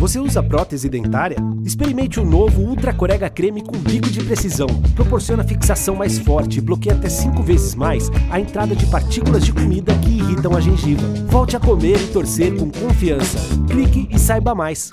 Você usa prótese dentária? Experimente o novo Ultra Corega Creme com bico de precisão. Proporciona fixação mais forte e bloqueia até 5 vezes mais a entrada de partículas de comida que irritam a gengiva. Volte a comer e torcer com confiança. Clique e saiba mais.